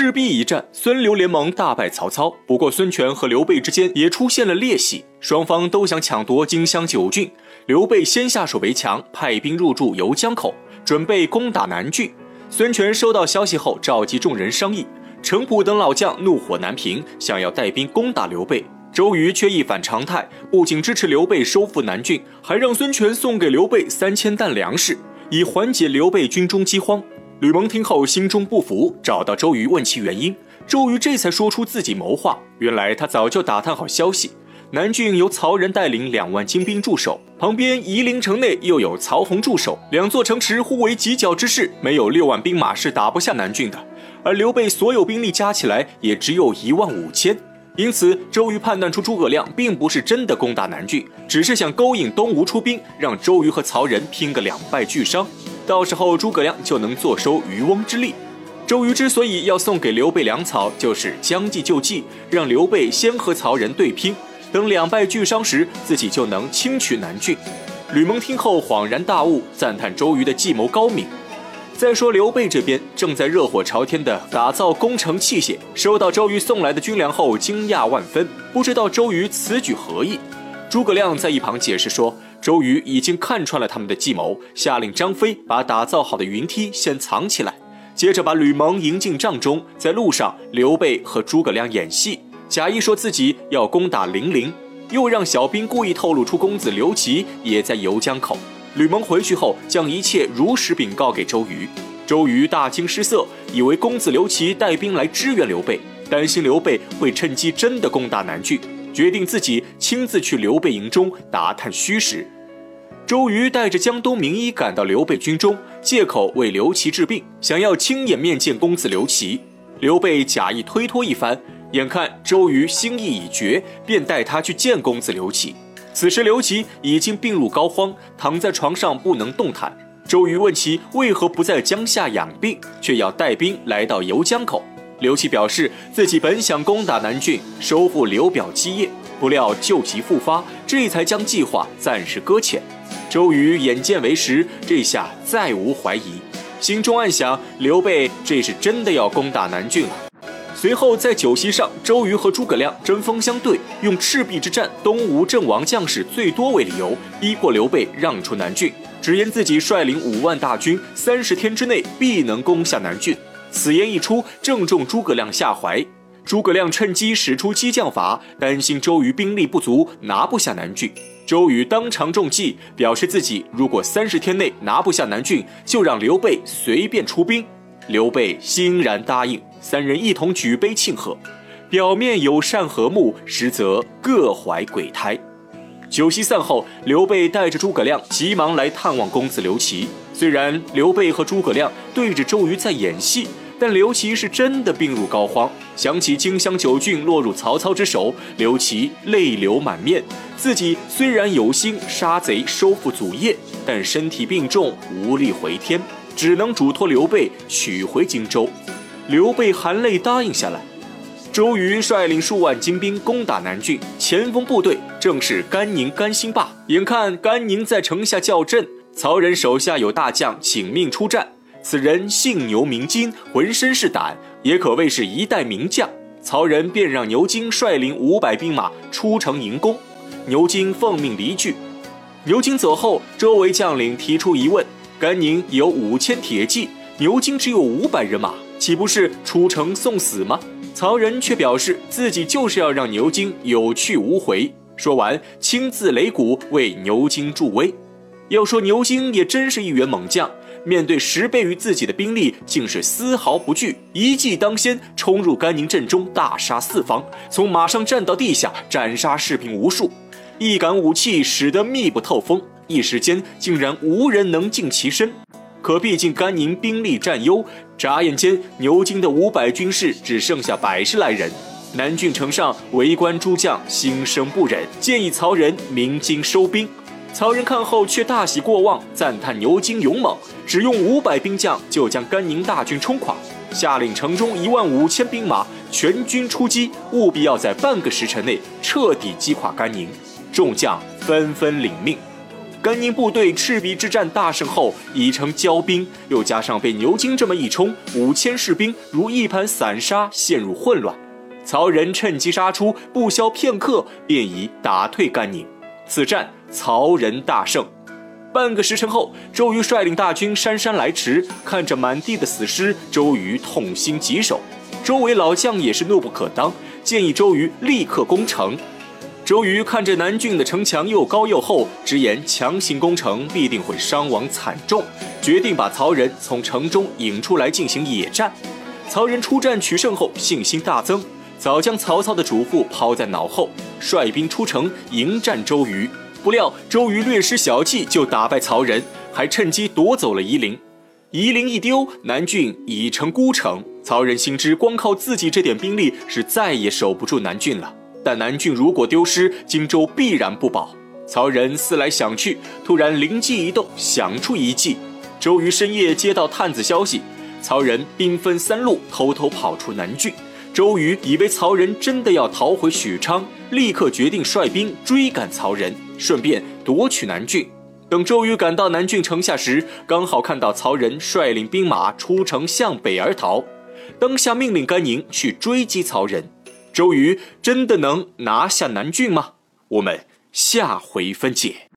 赤壁一战，孙刘联盟大败曹操。不过，孙权和刘备之间也出现了裂隙，双方都想抢夺荆襄九郡。刘备先下手为强，派兵入驻游江口，准备攻打南郡。孙权收到消息后，召集众人商议。程普等老将怒火难平，想要带兵攻打刘备。周瑜却一反常态，不仅支持刘备收复南郡，还让孙权送给刘备三千担粮食，以缓解刘备军中饥荒。吕蒙听后心中不服，找到周瑜问其原因。周瑜这才说出自己谋划。原来他早就打探好消息，南郡由曹仁带领两万精兵驻守，旁边夷陵城内又有曹洪驻守，两座城池互为犄角之势，没有六万兵马是打不下南郡的。而刘备所有兵力加起来也只有一万五千，因此周瑜判断出诸葛亮并不是真的攻打南郡，只是想勾引东吴出兵，让周瑜和曹仁拼个两败俱伤。到时候诸葛亮就能坐收渔翁之利。周瑜之所以要送给刘备粮草，就是将计就计，让刘备先和曹仁对拼，等两败俱伤时，自己就能轻取南郡。吕蒙听后恍然大悟，赞叹周瑜的计谋高明。再说刘备这边正在热火朝天的打造攻城器械，收到周瑜送来的军粮后惊讶万分，不知道周瑜此举何意。诸葛亮在一旁解释说。周瑜已经看穿了他们的计谋，下令张飞把打造好的云梯先藏起来，接着把吕蒙迎进帐中。在路上，刘备和诸葛亮演戏，假意说自己要攻打零陵，又让小兵故意透露出公子刘琦也在游江口。吕蒙回去后，将一切如实禀告给周瑜。周瑜大惊失色，以为公子刘琦带兵来支援刘备，担心刘备会趁机真的攻打南郡。决定自己亲自去刘备营中打探虚实。周瑜带着江东名医赶到刘备军中，借口为刘琦治病，想要亲眼面见公子刘琦。刘备假意推脱一番，眼看周瑜心意已决，便带他去见公子刘琦。此时刘琦已经病入膏肓，躺在床上不能动弹。周瑜问其为何不在江夏养病，却要带兵来到游江口。刘琦表示，自己本想攻打南郡，收复刘表基业，不料旧疾复发，这才将计划暂时搁浅。周瑜眼见为实，这下再无怀疑，心中暗想：刘备这是真的要攻打南郡了。随后在酒席上，周瑜和诸葛亮针锋相对，用赤壁之战东吴阵亡将士最多为理由，逼迫刘备让出南郡，直言自己率领五万大军，三十天之内必能攻下南郡。此言一出，正中诸葛亮下怀。诸葛亮趁机使出激将法，担心周瑜兵力不足，拿不下南郡。周瑜当场中计，表示自己如果三十天内拿不下南郡，就让刘备随便出兵。刘备欣然答应，三人一同举杯庆贺，表面友善和睦，实则各怀鬼胎。酒席散后，刘备带着诸葛亮急忙来探望公子刘琦。虽然刘备和诸葛亮对着周瑜在演戏，但刘琦是真的病入膏肓。想起荆襄九郡落入曹操之手，刘琦泪流满面。自己虽然有心杀贼收复祖业，但身体病重，无力回天，只能嘱托刘备取回荆州。刘备含泪答应下来。周瑜率领数万精兵攻打南郡，前锋部队正是甘宁、甘兴霸。眼看甘宁在城下叫阵。曹仁手下有大将请命出战，此人姓牛名金，浑身是胆，也可谓是一代名将。曹仁便让牛金率领五百兵马出城迎攻，牛金奉命离去。牛金走后，周围将领提出疑问：甘宁有五千铁骑，牛金只有五百人马，岂不是出城送死吗？曹仁却表示自己就是要让牛金有去无回。说完，亲自擂鼓为牛金助威。要说牛金也真是一员猛将，面对十倍于自己的兵力，竟是丝毫不惧，一骑当先冲入甘宁阵中，大杀四方，从马上站到地下，斩杀士兵无数，一杆武器使得密不透风，一时间竟然无人能近其身。可毕竟甘宁兵力占优，眨眼间牛金的五百军士只剩下百十来人。南郡城上围观诸将心生不忍，建议曹仁鸣金收兵。曹仁看后却大喜过望，赞叹牛金勇猛，只用五百兵将就将甘宁大军冲垮，下令城中一万五千兵马全军出击，务必要在半个时辰内彻底击垮甘宁。众将纷纷领命。甘宁部队赤壁之战大胜后，已成骄兵，又加上被牛津这么一冲，五千士兵如一盘散沙，陷入混乱。曹仁趁机杀出，不消片刻，便已打退甘宁。此战，曹仁大胜。半个时辰后，周瑜率领大军姗姗来迟，看着满地的死尸，周瑜痛心疾首。周围老将也是怒不可当，建议周瑜立刻攻城。周瑜看着南郡的城墙又高又厚，直言强行攻城必定会伤亡惨重，决定把曹仁从城中引出来进行野战。曹仁出战取胜后，信心大增。早将曹操的嘱咐抛在脑后，率兵出城迎战周瑜。不料周瑜略施小计就打败曹仁，还趁机夺走了夷陵。夷陵一丢，南郡已成孤城。曹仁心知光靠自己这点兵力是再也守不住南郡了。但南郡如果丢失，荆州必然不保。曹仁思来想去，突然灵机一动，想出一计。周瑜深夜接到探子消息，曹仁兵分三路偷偷跑出南郡。周瑜以为曹仁真的要逃回许昌，立刻决定率兵追赶曹仁，顺便夺取南郡。等周瑜赶到南郡城下时，刚好看到曹仁率领兵马出城向北而逃，当下命令甘宁去追击曹仁。周瑜真的能拿下南郡吗？我们下回分解。